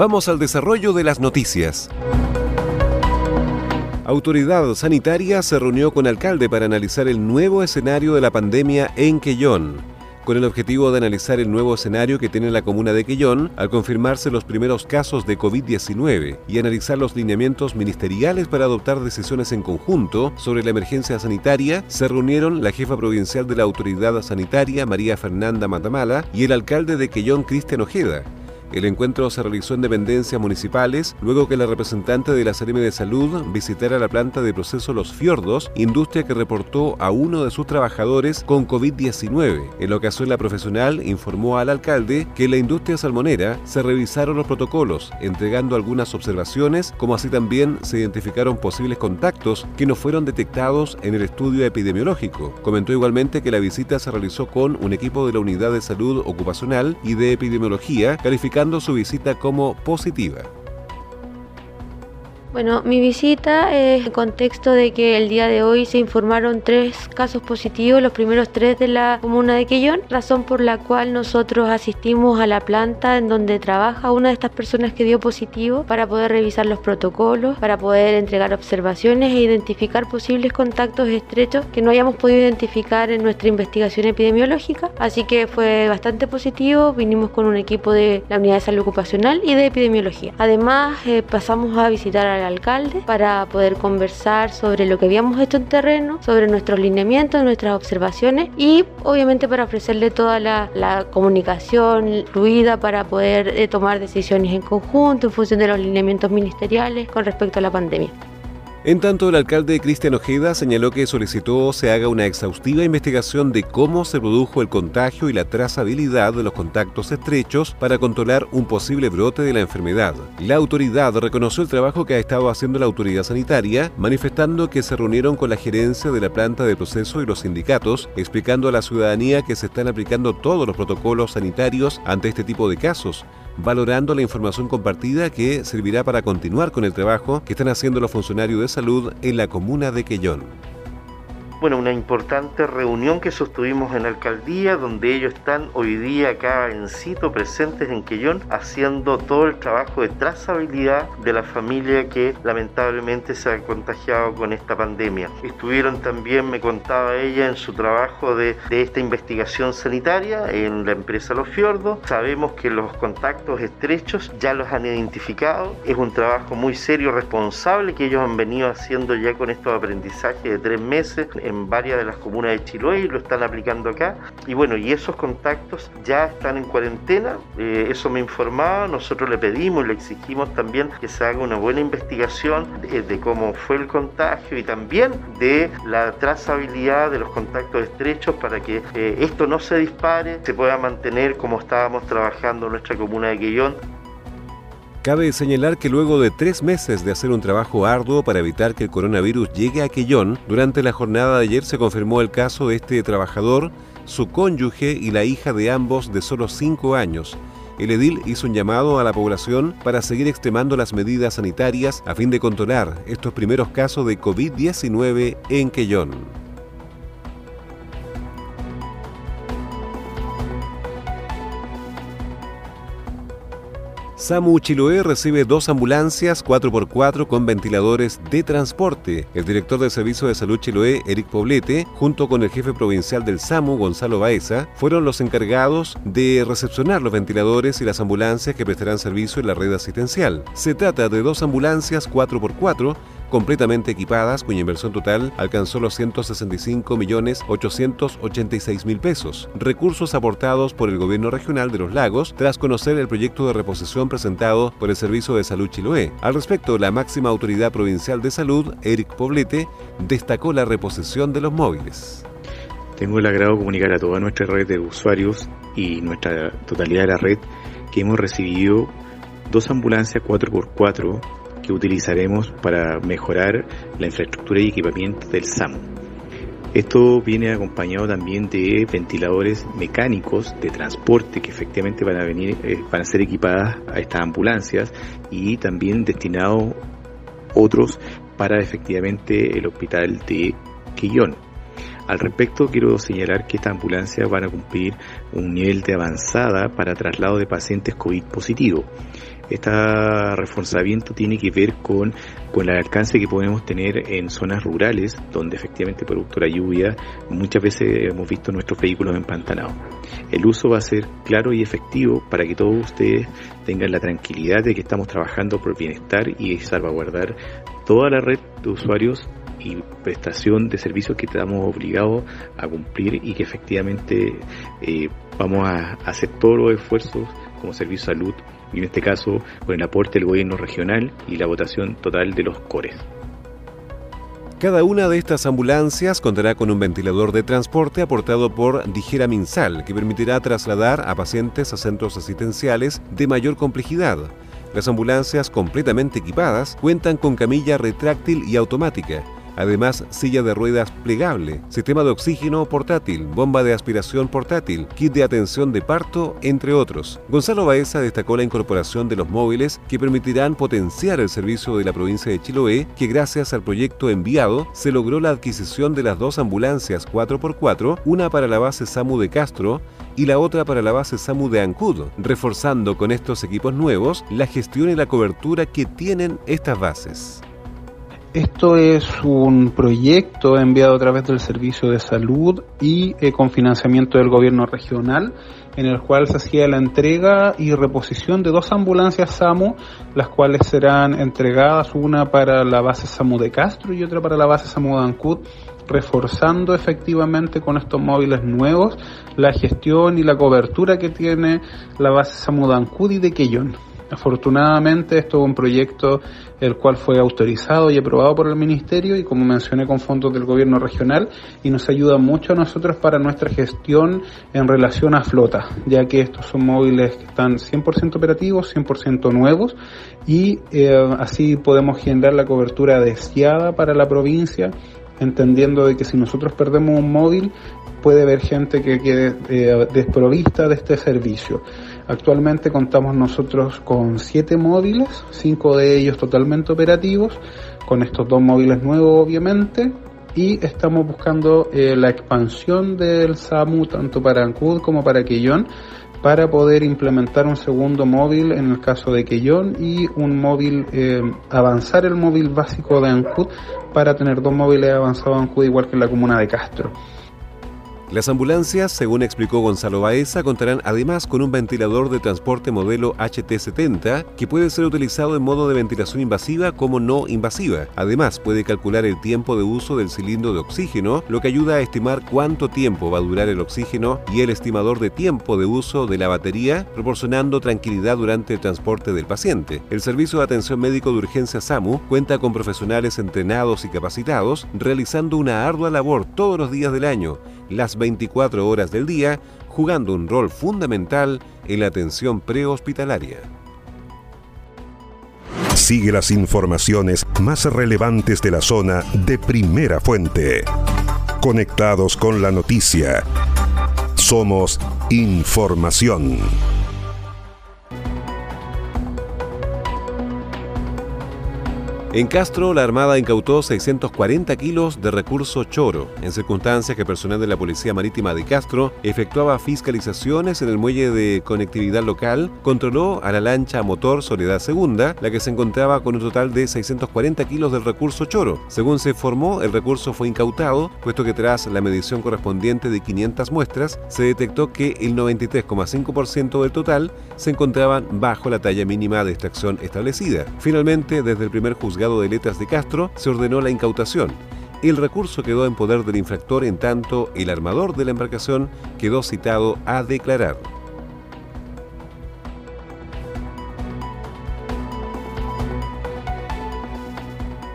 Vamos al desarrollo de las noticias. Autoridad Sanitaria se reunió con alcalde para analizar el nuevo escenario de la pandemia en Quellón con el objetivo de analizar el nuevo escenario que tiene la comuna de Quellón al confirmarse los primeros casos de COVID-19 y analizar los lineamientos ministeriales para adoptar decisiones en conjunto sobre la emergencia sanitaria, se reunieron la jefa provincial de la Autoridad Sanitaria, María Fernanda Matamala, y el alcalde de Quellón, Cristian Ojeda, el encuentro se realizó en dependencias municipales luego que la representante de la de Salud visitara la planta de proceso Los Fiordos, industria que reportó a uno de sus trabajadores con COVID-19. En la ocasión, la profesional informó al alcalde que en la industria salmonera se revisaron los protocolos, entregando algunas observaciones, como así también se identificaron posibles contactos que no fueron detectados en el estudio epidemiológico. Comentó igualmente que la visita se realizó con un equipo de la Unidad de Salud Ocupacional y de Epidemiología, calificado su visita como positiva. Bueno, mi visita es en contexto de que el día de hoy se informaron tres casos positivos, los primeros tres de la comuna de Quellón, razón por la cual nosotros asistimos a la planta en donde trabaja una de estas personas que dio positivo para poder revisar los protocolos, para poder entregar observaciones e identificar posibles contactos estrechos que no hayamos podido identificar en nuestra investigación epidemiológica. Así que fue bastante positivo, vinimos con un equipo de la Unidad de Salud Ocupacional y de Epidemiología. Además, eh, pasamos a visitar a alcalde para poder conversar sobre lo que habíamos hecho en terreno, sobre nuestros lineamientos, nuestras observaciones y obviamente para ofrecerle toda la, comunicación fluida para poder eh, tomar decisiones en conjunto en función de los lineamientos ministeriales con respecto a la pandemia. En tanto, el alcalde Cristian Ojeda señaló que solicitó se haga una exhaustiva investigación de cómo se produjo el contagio y la trazabilidad de los contactos estrechos para controlar un posible brote de la enfermedad. La autoridad reconoció el trabajo que ha estado haciendo la autoridad sanitaria, manifestando que se reunieron con la gerencia de la planta de proceso y los sindicatos, explicando a la ciudadanía que se están aplicando todos los protocolos sanitarios ante este tipo de casos, valorando la información compartida que servirá para continuar con el trabajo que están haciendo los funcionarios de salud en la comuna de Quellón bueno, una importante reunión que sostuvimos en la alcaldía, donde ellos están hoy día acá en sitio, presentes en Quellón, haciendo todo el trabajo de trazabilidad de la familia que lamentablemente se ha contagiado con esta pandemia. Estuvieron también, me contaba ella, en su trabajo de, de esta investigación sanitaria en la empresa Los Fiordos. Sabemos que los contactos estrechos ya los han identificado. Es un trabajo muy serio, responsable que ellos han venido haciendo ya con estos aprendizajes de tres meses en varias de las comunas de Chiloé y lo están aplicando acá. Y bueno, y esos contactos ya están en cuarentena, eh, eso me informaba, nosotros le pedimos y le exigimos también que se haga una buena investigación de, cómo fue el contagio y también de la trazabilidad de los contactos estrechos para que eh, esto no se dispare, se pueda mantener como estábamos trabajando en nuestra comuna de Quillón. Cabe señalar que luego de tres meses de hacer un trabajo arduo para evitar que el coronavirus llegue a Quellón, durante la jornada de ayer se confirmó el caso de este trabajador, su cónyuge y la hija de ambos de solo cinco años. El edil hizo un llamado a la población para seguir extremando las medidas sanitarias a fin de controlar estos primeros casos de COVID-19 en Quellón. SAMU Chiloé recibe dos ambulancias 4x4 con ventiladores de transporte. El director del Servicio de Salud Chiloé, Eric Poblete, junto con el jefe provincial del SAMU, Gonzalo Baeza, fueron los encargados de recepcionar los ventiladores y las ambulancias que prestarán servicio en la red asistencial. Se trata de dos ambulancias 4x4 completamente equipadas, cuya inversión total alcanzó los 165.886.000 pesos, recursos aportados por el gobierno regional de los lagos tras conocer el proyecto de reposición presentado por el Servicio de Salud Chiloé. Al respecto, la máxima autoridad provincial de salud, Eric Poblete, destacó la reposición de los móviles. Tengo el agrado de comunicar a toda nuestra red de usuarios y nuestra totalidad de la red que hemos recibido dos ambulancias 4x4 que utilizaremos para mejorar la infraestructura y equipamiento del SAMU. Esto viene acompañado también de ventiladores mecánicos de transporte que efectivamente van a venir, eh, van a ser equipadas a estas ambulancias y también destinados otros para efectivamente el hospital de Quillón. Al respecto, quiero señalar que estas ambulancias van a cumplir un nivel de avanzada para traslado de pacientes COVID positivo este reforzamiento tiene que ver con, con el alcance que podemos tener en zonas rurales, donde efectivamente producto de la lluvia muchas veces hemos visto nuestros vehículos empantanados. El uso va a ser claro y efectivo para que todos ustedes tengan la tranquilidad de que estamos trabajando por bienestar y salvaguardar toda la red de usuarios y prestación de servicios que estamos obligados a cumplir y que efectivamente eh, vamos a hacer todos los esfuerzos como servicio de salud y en este caso con el aporte del gobierno regional y la votación total de los cores. Cada una de estas ambulancias contará con un ventilador de transporte aportado por Dijera Minsal, que permitirá trasladar a pacientes a centros asistenciales de mayor complejidad. Las ambulancias completamente equipadas cuentan con camilla retráctil y automática, Además, silla de ruedas plegable, sistema de oxígeno portátil, bomba de aspiración portátil, kit de atención de parto, entre otros. Gonzalo Baeza destacó la incorporación de los móviles que permitirán potenciar el servicio de la provincia de Chiloé, que gracias al proyecto enviado se logró la adquisición de las dos ambulancias 4x4, una para la base SAMU de Castro y la otra para la base SAMU de Ancud, reforzando con estos equipos nuevos la gestión y la cobertura que tienen estas bases. Esto es un proyecto enviado a través del Servicio de Salud y eh, con financiamiento del gobierno regional, en el cual se hacía la entrega y reposición de dos ambulancias SAMU, las cuales serán entregadas una para la base SAMU de Castro y otra para la base SAMU de Ancud, reforzando efectivamente con estos móviles nuevos la gestión y la cobertura que tiene la base SAMU de Ancud y de Quellón. Afortunadamente esto es un proyecto el cual fue autorizado y aprobado por el Ministerio y como mencioné con fondos del gobierno regional y nos ayuda mucho a nosotros para nuestra gestión en relación a flota, ya que estos son móviles que están 100% operativos, 100% nuevos y eh, así podemos generar la cobertura deseada para la provincia entendiendo de que si nosotros perdemos un móvil puede haber gente que quede eh, desprovista de este servicio. Actualmente contamos nosotros con siete móviles, cinco de ellos totalmente operativos, con estos dos móviles nuevos obviamente, y estamos buscando eh, la expansión del SAMU tanto para Ancud como para Quillón para poder implementar un segundo móvil en el caso de Quillón y un móvil, eh, avanzar el móvil básico de Ancud para tener dos móviles avanzados en Ancud igual que en la comuna de Castro. Las ambulancias, según explicó Gonzalo Baeza, contarán además con un ventilador de transporte modelo HT70 que puede ser utilizado en modo de ventilación invasiva como no invasiva. Además, puede calcular el tiempo de uso del cilindro de oxígeno, lo que ayuda a estimar cuánto tiempo va a durar el oxígeno y el estimador de tiempo de uso de la batería, proporcionando tranquilidad durante el transporte del paciente. El Servicio de Atención Médico de Urgencia SAMU cuenta con profesionales entrenados y capacitados, realizando una ardua labor todos los días del año las 24 horas del día, jugando un rol fundamental en la atención prehospitalaria. Sigue las informaciones más relevantes de la zona de primera fuente. Conectados con la noticia. Somos información. En Castro, la Armada incautó 640 kilos de recurso choro, en circunstancias que personal de la Policía Marítima de Castro efectuaba fiscalizaciones en el muelle de conectividad local, controló a la lancha motor Soledad Segunda, la que se encontraba con un total de 640 kilos del recurso choro. Según se informó, el recurso fue incautado, puesto que tras la medición correspondiente de 500 muestras, se detectó que el 93,5% del total se encontraban bajo la talla mínima de extracción establecida. Finalmente, desde el primer juzgado de letras de Castro se ordenó la incautación. El recurso quedó en poder del infractor en tanto el armador de la embarcación quedó citado a declarar.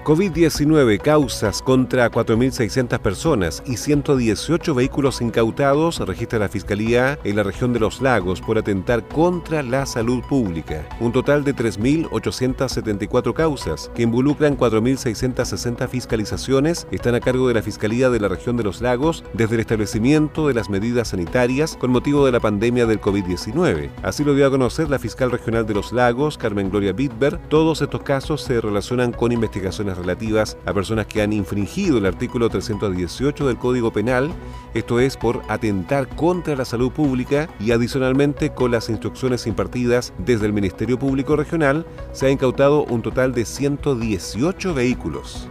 COVID-19 causas contra 4.600 personas y 118 vehículos incautados registra la Fiscalía en la región de los lagos por atentar contra la salud pública. Un total de 3.874 causas que involucran 4.660 fiscalizaciones están a cargo de la Fiscalía de la región de los lagos desde el establecimiento de las medidas sanitarias con motivo de la pandemia del COVID-19. Así lo dio a conocer la fiscal regional de los lagos, Carmen Gloria Bitber. Todos estos casos se relacionan con investigaciones relativas a personas que han infringido el artículo 318 del Código Penal, esto es por atentar contra la salud pública y adicionalmente con las instrucciones impartidas desde el Ministerio Público Regional se ha incautado un total de 118 vehículos.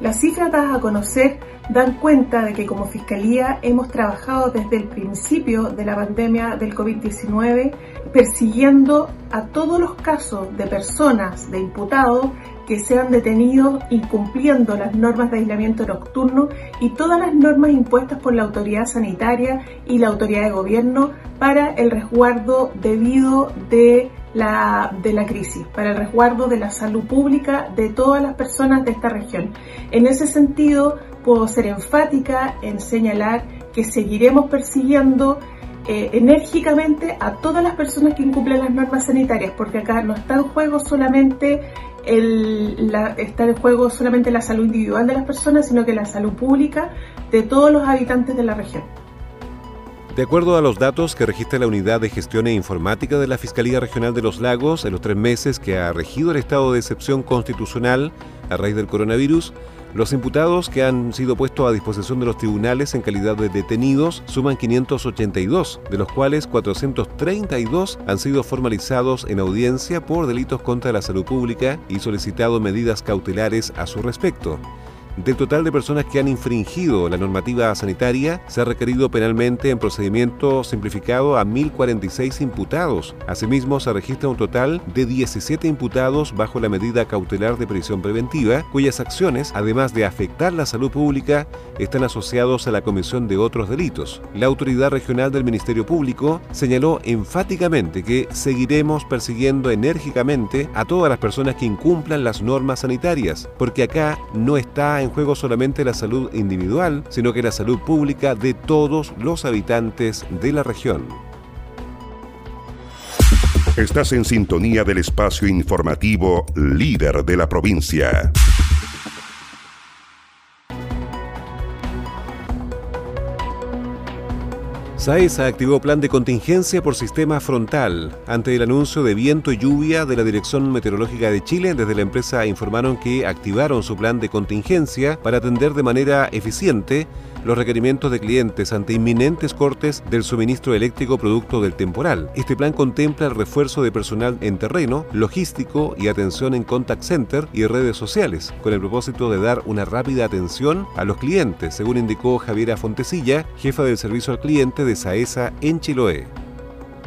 Las cifras dadas a conocer dan cuenta de que como Fiscalía hemos trabajado desde el principio de la pandemia del COVID-19 persiguiendo a todos los casos de personas, de imputados que sean detenidos incumpliendo las normas de aislamiento nocturno y todas las normas impuestas por la autoridad sanitaria y la autoridad de gobierno para el resguardo debido de la, de la crisis, para el resguardo de la salud pública de todas las personas de esta región. En ese sentido, puedo ser enfática en señalar que seguiremos persiguiendo eh, enérgicamente a todas las personas que incumplen las normas sanitarias, porque acá no está en juego solamente el, la, está en juego solamente la salud individual de las personas, sino que la salud pública de todos los habitantes de la región. De acuerdo a los datos que registra la Unidad de Gestión e Informática de la Fiscalía Regional de los Lagos, en los tres meses que ha regido el estado de excepción constitucional a raíz del coronavirus, los imputados que han sido puestos a disposición de los tribunales en calidad de detenidos suman 582, de los cuales 432 han sido formalizados en audiencia por delitos contra la salud pública y solicitado medidas cautelares a su respecto. Del total de personas que han infringido la normativa sanitaria, se ha requerido penalmente en procedimiento simplificado a 1.046 imputados. Asimismo, se registra un total de 17 imputados bajo la medida cautelar de prisión preventiva, cuyas acciones, además de afectar la salud pública, están asociados a la comisión de otros delitos. La autoridad regional del Ministerio Público señaló enfáticamente que seguiremos persiguiendo enérgicamente a todas las personas que incumplan las normas sanitarias, porque acá no está en en juego solamente la salud individual, sino que la salud pública de todos los habitantes de la región. Estás en sintonía del espacio informativo líder de la provincia. SAESA activó plan de contingencia por sistema frontal. Ante el anuncio de viento y lluvia de la Dirección Meteorológica de Chile, desde la empresa informaron que activaron su plan de contingencia para atender de manera eficiente los requerimientos de clientes ante inminentes cortes del suministro eléctrico producto del temporal. Este plan contempla el refuerzo de personal en terreno, logístico y atención en contact center y redes sociales, con el propósito de dar una rápida atención a los clientes, según indicó Javiera Fontesilla, jefa del servicio al cliente de SAESA en Chiloé.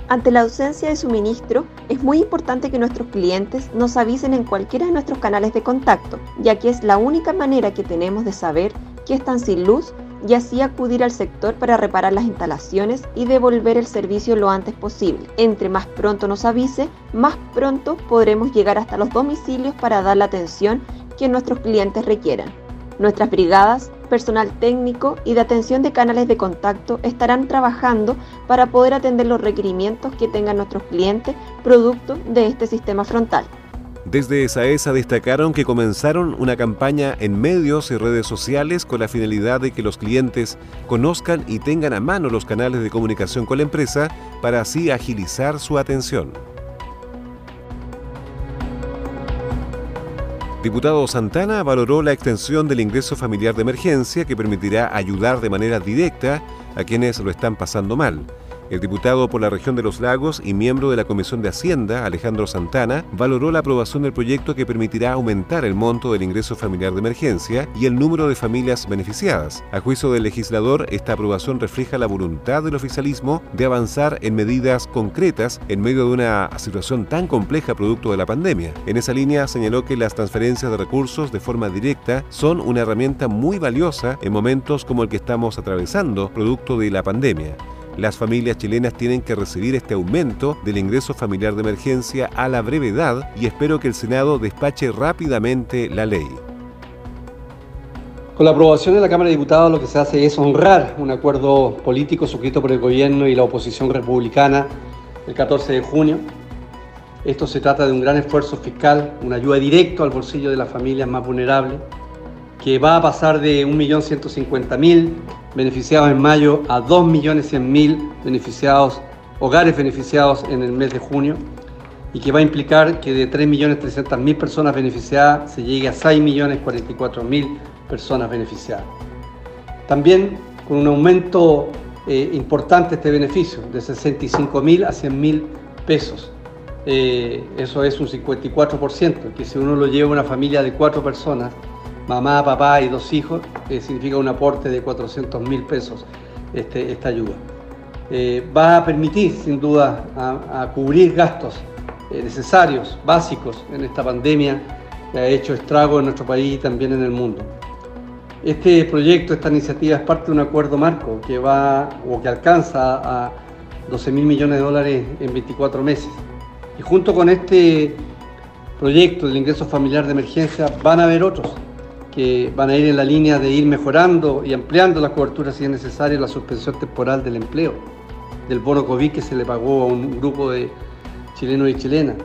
Ante la ausencia de suministro, es muy importante que nuestros clientes nos avisen en cualquiera de nuestros canales de contacto, ya que es la única manera que tenemos de saber que están sin luz y así acudir al sector para reparar las instalaciones y devolver el servicio lo antes posible. Entre más pronto nos avise, más pronto podremos llegar hasta los domicilios para dar la atención que nuestros clientes requieran. Nuestras brigadas, personal técnico y de atención de canales de contacto estarán trabajando para poder atender los requerimientos que tengan nuestros clientes producto de este sistema frontal. Desde SAESA destacaron que comenzaron una campaña en medios y redes sociales con la finalidad de que los clientes conozcan y tengan a mano los canales de comunicación con la empresa para así agilizar su atención. Diputado Santana valoró la extensión del ingreso familiar de emergencia que permitirá ayudar de manera directa a quienes lo están pasando mal. El diputado por la región de los lagos y miembro de la Comisión de Hacienda, Alejandro Santana, valoró la aprobación del proyecto que permitirá aumentar el monto del ingreso familiar de emergencia y el número de familias beneficiadas. A juicio del legislador, esta aprobación refleja la voluntad del oficialismo de avanzar en medidas concretas en medio de una situación tan compleja producto de la pandemia. En esa línea señaló que las transferencias de recursos de forma directa son una herramienta muy valiosa en momentos como el que estamos atravesando producto de la pandemia. Las familias chilenas tienen que recibir este aumento del ingreso familiar de emergencia a la brevedad y espero que el Senado despache rápidamente la ley. Con la aprobación de la Cámara de Diputados lo que se hace es honrar un acuerdo político suscrito por el gobierno y la oposición republicana el 14 de junio. Esto se trata de un gran esfuerzo fiscal, una ayuda directa al bolsillo de las familias más vulnerables que va a pasar de 1.150.000 beneficiados en mayo a 2.100.000 beneficiados, hogares beneficiados en el mes de junio y que va a implicar que de 3.300.000 personas beneficiadas se llegue a 6.044.000 personas beneficiadas. También con un aumento eh, importante este beneficio, de 65.000 a 100.000 pesos. Eh, eso es un 54%, que si uno lo lleva a una familia de cuatro personas, mamá, papá y dos hijos, eh, significa un aporte de 400 mil pesos este, esta ayuda. Eh, va a permitir, sin duda, a, cubrir gastos eh, necesarios, básicos en esta pandemia que ha hecho estrago en nuestro país y también en el mundo. Este proyecto, esta iniciativa es parte de un acuerdo marco que va o que alcanza a 12 mil millones de dólares en 24 meses. Y junto con este proyecto del ingreso familiar de emergencia van a haber otros que van a ir en la línea de ir mejorando y ampliando la cobertura si es necesario la suspensión temporal del empleo, del bono COVID que se le pagó a un grupo de chilenos y chilenas.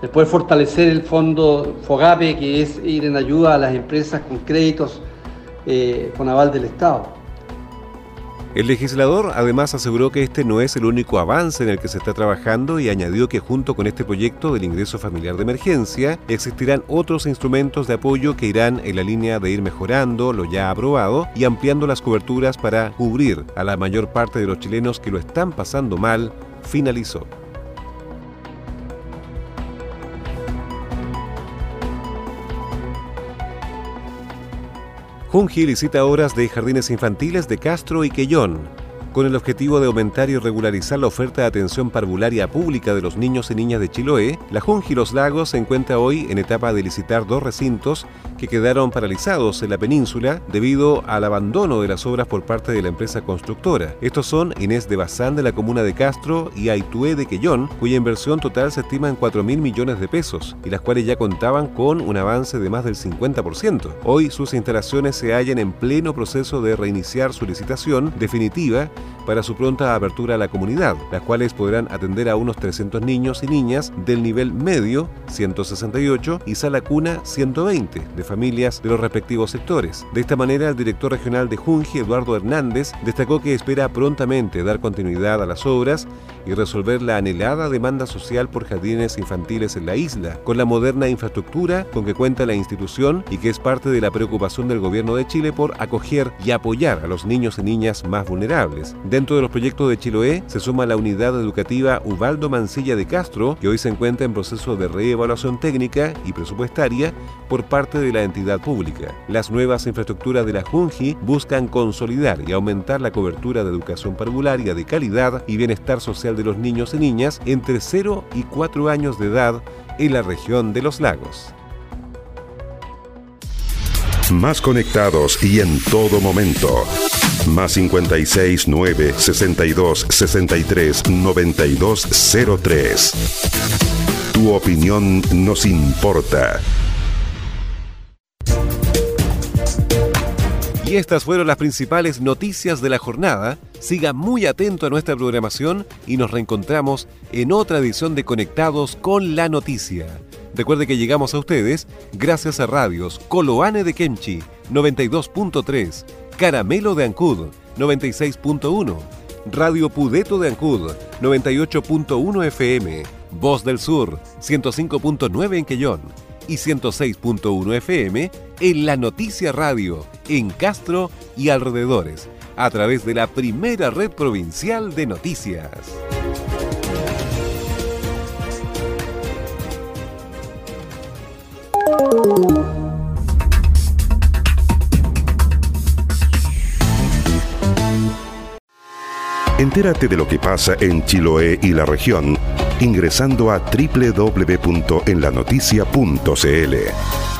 Después fortalecer el fondo FOGAPE, que es ir en ayuda a las empresas con créditos eh, con aval del Estado. El legislador además aseguró que este no es el único avance en el que se está trabajando y añadió que junto con este proyecto del ingreso familiar de emergencia existirán otros instrumentos de apoyo que irán en la línea de ir mejorando lo ya aprobado y ampliando las coberturas para cubrir a la mayor parte de los chilenos que lo están pasando mal, finalizó. Junji licita obras de jardines infantiles de Castro y Quellón con el objetivo de aumentar y regularizar la oferta de atención parvularia pública de los niños y niñas de Chiloé, la Junji Los Lagos se encuentra hoy en etapa de licitar dos recintos que quedaron paralizados en la península debido al abandono de las obras por parte de la empresa constructora. Estos son Inés de Bazán de la comuna de Castro y Aitué de Quellón, cuya inversión total se estima en 4 mil millones de pesos y las cuales ya contaban con un avance de más del 50%. Hoy sus instalaciones se hallan en pleno proceso de reiniciar su licitación definitiva para su pronta apertura a la comunidad, las cuales podrán atender a unos 300 niños y niñas del nivel medio, 168, y sala cuna, 120, de familias de los respectivos sectores. De esta manera, el director regional de Junji, Eduardo Hernández, destacó que espera prontamente dar continuidad a las obras y resolver la anhelada demanda social por jardines infantiles en la isla, con la moderna infraestructura con que cuenta la institución y que es parte de la preocupación del gobierno de Chile por acoger y apoyar a los niños y niñas más vulnerables. Dentro de los proyectos de Chiloé se suma la unidad educativa Ubaldo Mancilla de Castro, que hoy se encuentra en proceso de reevaluación técnica y presupuestaria por parte de la entidad pública. Las nuevas infraestructuras de la Junji buscan consolidar y aumentar la cobertura de educación parvularia de calidad y bienestar social de los niños y niñas entre 0 y 4 años de edad en la región de los lagos. Más conectados y en todo momento. Más 56 9 62 63 92 03. Tu opinión nos importa. Y estas fueron las principales noticias de la jornada. Siga muy atento a nuestra programación y nos reencontramos en otra edición de Conectados con la Noticia. Recuerde que llegamos a ustedes gracias a radios Coloane de Kemchi 92.3, Caramelo de Ancud 96.1, Radio Pudeto de Ancud 98.1 FM, Voz del Sur 105.9 en Quellón y 106.1 FM en La Noticia Radio, en Castro y alrededores, a través de la primera red provincial de noticias. Entérate de lo que pasa en Chiloé y la región ingresando a www.enlanoticia.cl.